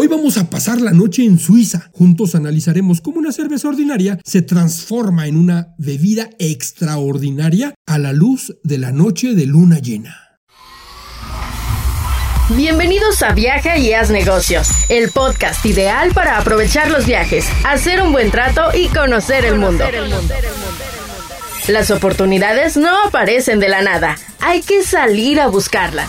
Hoy vamos a pasar la noche en Suiza. Juntos analizaremos cómo una cerveza ordinaria se transforma en una bebida extraordinaria a la luz de la noche de luna llena. Bienvenidos a Viaja y Haz Negocios, el podcast ideal para aprovechar los viajes, hacer un buen trato y conocer el mundo. Las oportunidades no aparecen de la nada, hay que salir a buscarlas.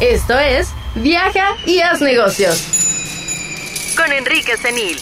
Esto es Viaja y haz negocios. Con Enrique Senil.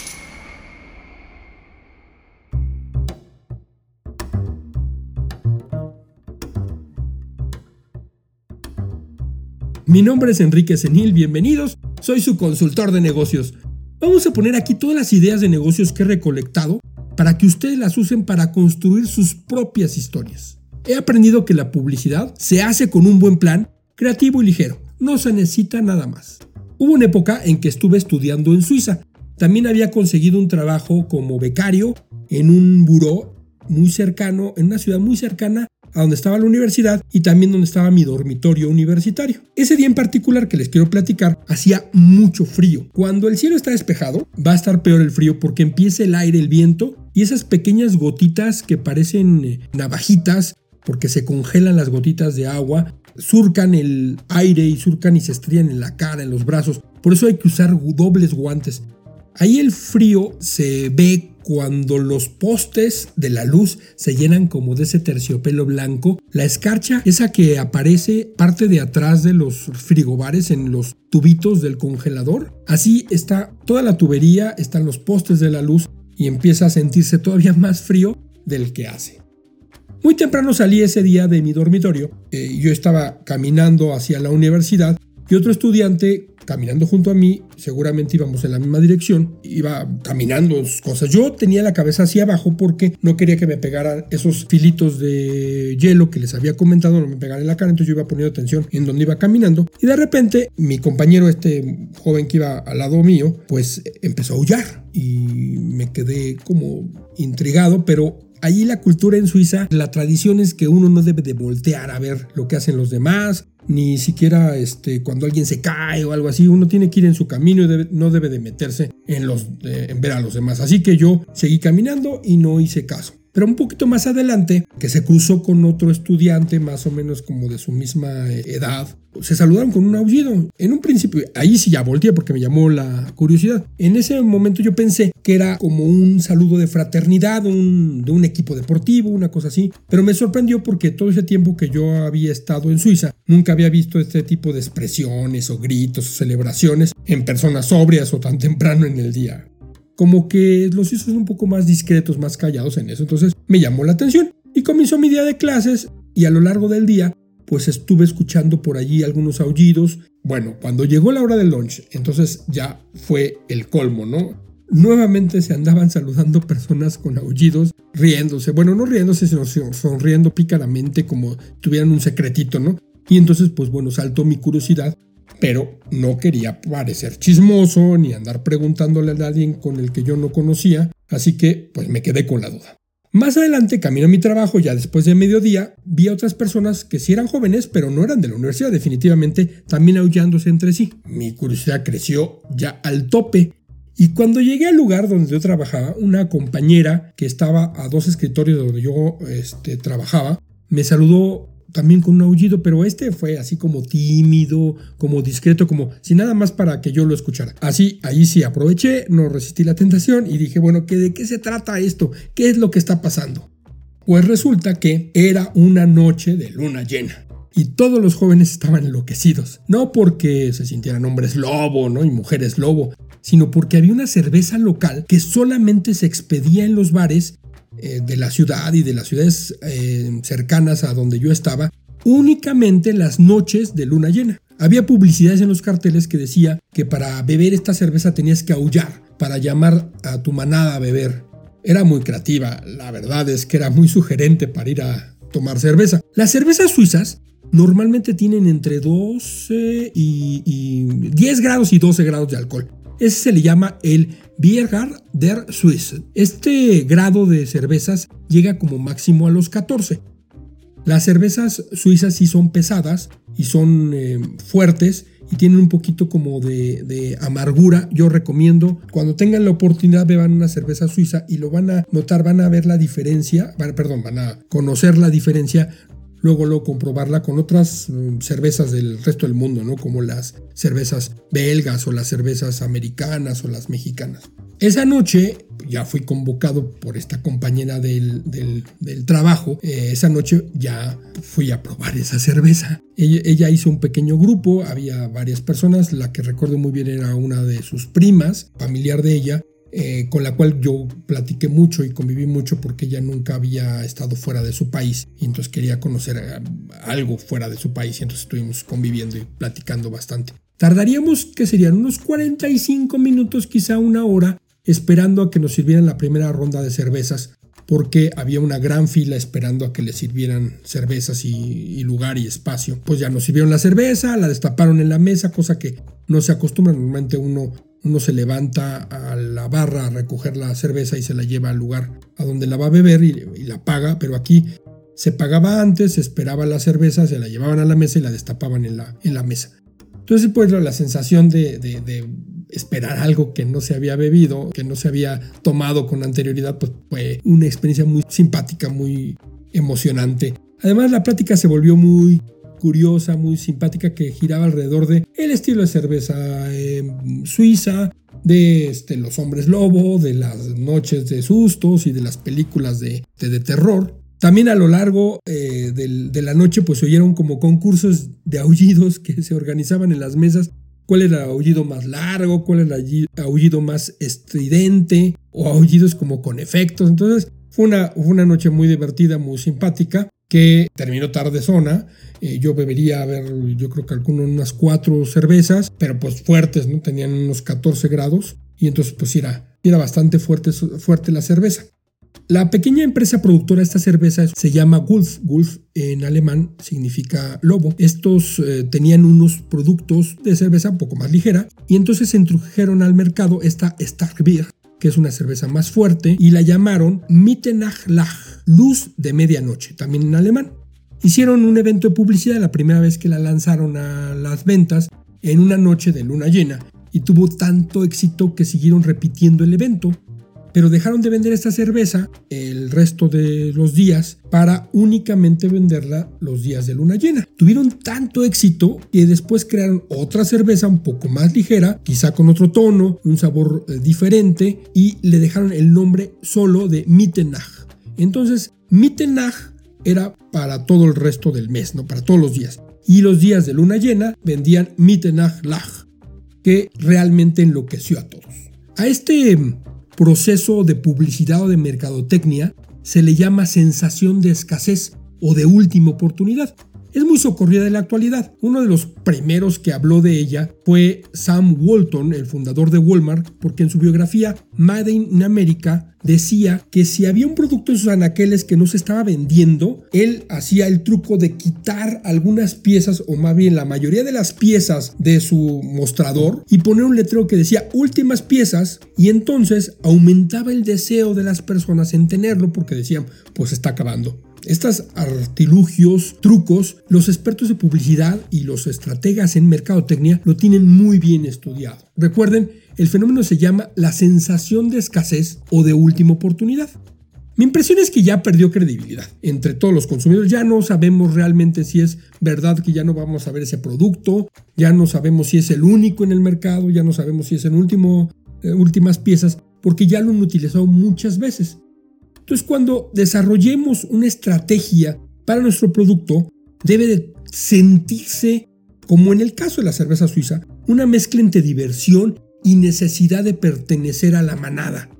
Mi nombre es Enrique Senil, bienvenidos. Soy su consultor de negocios. Vamos a poner aquí todas las ideas de negocios que he recolectado para que ustedes las usen para construir sus propias historias. He aprendido que la publicidad se hace con un buen plan, creativo y ligero no se necesita nada más. Hubo una época en que estuve estudiando en Suiza. También había conseguido un trabajo como becario en un buró muy cercano, en una ciudad muy cercana a donde estaba la universidad y también donde estaba mi dormitorio universitario. Ese día en particular que les quiero platicar hacía mucho frío. Cuando el cielo está despejado va a estar peor el frío porque empieza el aire, el viento y esas pequeñas gotitas que parecen eh, navajitas porque se congelan las gotitas de agua surcan el aire y surcan y se estrían en la cara, en los brazos. Por eso hay que usar dobles guantes. Ahí el frío se ve cuando los postes de la luz se llenan como de ese terciopelo blanco. La escarcha, esa que aparece parte de atrás de los frigobares en los tubitos del congelador. Así está toda la tubería, están los postes de la luz y empieza a sentirse todavía más frío del que hace. Muy temprano salí ese día de mi dormitorio. Eh, yo estaba caminando hacia la universidad y otro estudiante caminando junto a mí, seguramente íbamos en la misma dirección, iba caminando cosas. Yo tenía la cabeza hacia abajo porque no quería que me pegaran esos filitos de hielo que les había comentado, no me pegaran en la cara, entonces yo iba poniendo atención en donde iba caminando y de repente mi compañero, este joven que iba al lado mío, pues empezó a aullar y me quedé como intrigado, pero Allí la cultura en Suiza, la tradición es que uno no debe de voltear a ver lo que hacen los demás, ni siquiera este, cuando alguien se cae o algo así, uno tiene que ir en su camino y no debe de meterse en, los, eh, en ver a los demás. Así que yo seguí caminando y no hice caso. Pero un poquito más adelante, que se cruzó con otro estudiante más o menos como de su misma eh, edad, se saludaron con un aullido. En un principio, ahí sí ya volteé porque me llamó la curiosidad. En ese momento yo pensé que era como un saludo de fraternidad de un equipo deportivo, una cosa así. Pero me sorprendió porque todo ese tiempo que yo había estado en Suiza, nunca había visto este tipo de expresiones o gritos o celebraciones en personas sobrias o tan temprano en el día como que los hizo un poco más discretos, más callados en eso. Entonces me llamó la atención y comenzó mi día de clases y a lo largo del día pues estuve escuchando por allí algunos aullidos. Bueno, cuando llegó la hora del lunch, entonces ya fue el colmo, ¿no? Nuevamente se andaban saludando personas con aullidos, riéndose. Bueno, no riéndose, sino sonriendo pícaramente como tuvieran un secretito, ¿no? Y entonces, pues bueno, saltó mi curiosidad pero no quería parecer chismoso ni andar preguntándole a alguien con el que yo no conocía, así que pues me quedé con la duda. Más adelante, camino a mi trabajo, ya después de mediodía, vi a otras personas que sí eran jóvenes, pero no eran de la universidad, definitivamente, también aullándose entre sí. Mi curiosidad creció ya al tope. Y cuando llegué al lugar donde yo trabajaba, una compañera que estaba a dos escritorios donde yo este, trabajaba, me saludó también con un aullido, pero este fue así como tímido, como discreto, como sin nada más para que yo lo escuchara. Así, ahí sí aproveché, no resistí la tentación y dije, bueno, ¿de qué se trata esto? ¿Qué es lo que está pasando? Pues resulta que era una noche de luna llena. Y todos los jóvenes estaban enloquecidos, no porque se sintieran hombres lobo, ¿no? Y mujeres lobo, sino porque había una cerveza local que solamente se expedía en los bares eh, de la ciudad y de las ciudades eh, cercanas a donde yo estaba únicamente las noches de luna llena. Había publicidades en los carteles que decía que para beber esta cerveza tenías que aullar para llamar a tu manada a beber. Era muy creativa, la verdad es que era muy sugerente para ir a tomar cerveza. Las cervezas suizas normalmente tienen entre 12 y, y 10 grados y 12 grados de alcohol. Ese se le llama el Biergar der Suisse. Este grado de cervezas llega como máximo a los 14. Las cervezas suizas sí son pesadas y son eh, fuertes y tienen un poquito como de, amargura. Yo recomiendo, cuando tengan la oportunidad, beban una cerveza suiza y lo van a notar, van a ver la diferencia, perdón, van a conocer la diferencia luego luego comprobarla con otras mm, cervezas del resto del mundo, ¿no? Como las cervezas belgas o las cervezas americanas o las mexicanas. Esa noche ya fui convocado por esta compañera del, trabajo. Eh, esa noche ya fui a probar esa cerveza. Ella, hizo un pequeño grupo, había varias personas. La que recuerdo muy bien era una de sus primas, familiar de ella. Eh, con la cual yo platiqué mucho y conviví mucho porque ella nunca había estado fuera de su país y entonces quería conocer eh, algo fuera de su país y entonces estuvimos conviviendo y platicando bastante. Tardaríamos, que serían unos 45 minutos, quizá una hora, esperando a que nos sirvieran la primera ronda de cervezas, porque había una gran fila esperando a que le sirvieran cervezas y, lugar y espacio. Pues ya nos sirvieron la cerveza, la destaparon en la mesa, cosa que no se acostumbra. Normalmente uno, uno se levanta a la barra a recoger la cerveza y se la lleva al lugar a donde la va a beber y, la paga, pero aquí se pagaba antes, se esperaba la cerveza, se la llevaban a la mesa y la destapaban en la, en la mesa. Entonces, pues la sensación de esperar algo que no se había bebido, que no se había tomado con anterioridad, pues fue una experiencia muy simpática, muy emocionante. Además la plática se volvió muy curiosa, muy simpática, que giraba alrededor de el estilo de cerveza em, suiza, de este, los hombres lobo, de las noches de sustos y de las películas de, de, terror. También a lo largo eh, de la noche pues se oyeron como concursos de aullidos que se organizaban en las mesas cuál era el aullido más largo, cuál era el aullido más estridente o aullidos como con efectos. Entonces fue una, una noche muy divertida, muy simpática, que terminó tarde zona. Eh, yo bebería, a ver, yo creo que algunas unas cuatro cervezas, pero pues fuertes, ¿no? Tenían unos 14 grados y entonces pues era, era bastante fuerte, fuerte la cerveza. La pequeña empresa productora de esta cerveza se llama Wolf. Wolf en alemán significa lobo. Estos eh, tenían unos productos de cerveza un poco más ligera y entonces introdujeron al mercado esta Starkbier, es una cerveza más fuerte, y la llamaron Mitternacht, luz de medianoche, también en alemán. Hicieron un evento de publicidad la primera vez que la lanzaron a las ventas en una noche de luna llena y tuvo tanto éxito que siguieron repitiendo el evento pero dejaron de vender esta cerveza el resto de los días para únicamente venderla los días de luna llena. Tuvieron tanto éxito que después crearon otra cerveza un poco más ligera, quizá con otro tono, un sabor eh, diferente y le dejaron el nombre solo de Mittenach. Entonces, Mittenach era para todo el resto del mes, no para todos los días. Y los días de luna llena vendían Mittenach Lach, que realmente enloqueció a todos. A este proceso de publicidad o de mercadotecnia se le llama sensación de escasez o de última oportunidad. Es muy socorrida en la actualidad. Uno de los primeros que habló de ella fue Sam Walton, el fundador de Walmart, porque en su biografía Made in America decía que si había un producto en sus anaqueles que no se estaba vendiendo, él hacía el truco de quitar algunas piezas, o más bien la mayoría de las piezas de su mostrador, y poner un letrero que decía últimas piezas, y entonces aumentaba el deseo de las personas en tenerlo porque decían, pues está acabando. Estos artilugios, trucos, los expertos de publicidad y los estrategas en mercadotecnia lo tienen muy bien estudiado. Recuerden, el fenómeno se llama la sensación de escasez o de última oportunidad. Mi impresión es que ya perdió credibilidad entre todos los consumidores. Ya no sabemos realmente si es verdad que ya no vamos a ver ese producto, ya no sabemos si es el único en el mercado, ya no sabemos si es el último, eh, últimas piezas, porque ya lo han utilizado muchas veces. Entonces, cuando desarrollemos una estrategia para nuestro producto, debe de sentirse, como en el caso de la cerveza suiza, una mezcla entre diversión y necesidad de pertenecer a la manada.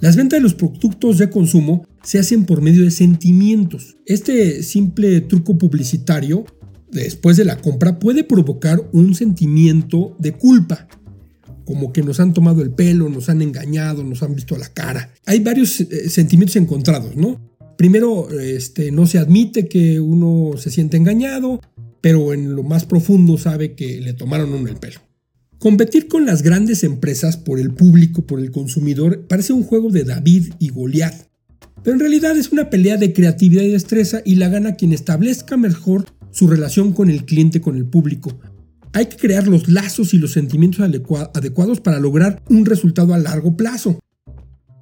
Las ventas de los productos de consumo se hacen por medio de sentimientos. Este simple truco publicitario, después de la compra, puede provocar un sentimiento de culpa como que nos han tomado el pelo, nos han engañado, nos han visto la cara. Hay varios eh, sentimientos encontrados, ¿no? Primero, este, no se admite que uno se siente engañado, pero en lo más profundo sabe que le tomaron uno el pelo. Competir con las grandes empresas por el público, por el consumidor, parece un juego de David y Goliat. Pero en realidad es una pelea de creatividad y destreza y la gana quien establezca mejor su relación con el cliente, con el público, hay que crear los lazos y los sentimientos adecuados para lograr un resultado a largo plazo.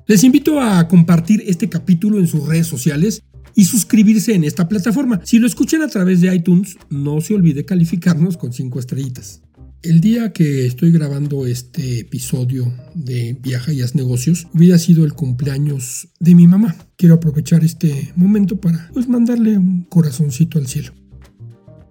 Les invito a compartir este capítulo en sus redes sociales y suscribirse en esta plataforma. Si lo escuchan a través de iTunes, no se olvide calificarnos con 5 estrellitas. El día que estoy grabando este episodio de Viaja y Haz Negocios hubiera sido el cumpleaños de mi mamá. Quiero aprovechar este momento para pues, mandarle un corazoncito al cielo.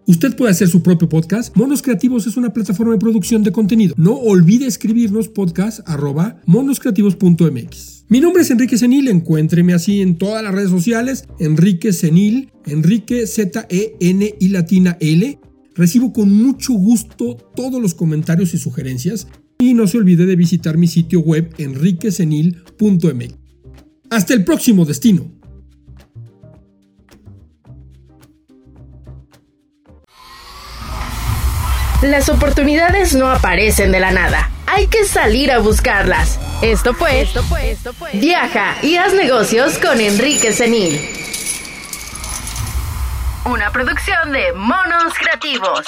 Usted puede hacer su propio podcast. Monos Creativos es una plataforma de producción de contenido. No olvide escribirnos podcast arroba monoscreativos.mx. Mi nombre es Enrique Senil, encuéntreme así en todas las redes sociales. Enrique Senil, Enrique Z-E-N y latina L. Recibo con mucho gusto todos los comentarios y sugerencias y no se olvide de visitar mi sitio web enriquesenil.mx. Hasta el próximo destino. Las oportunidades no aparecen de la nada. Hay que salir a buscarlas. Esto fue, esto fue, esto fue. Viaja y haz negocios con Enrique Senil. Una producción de Monos Creativos.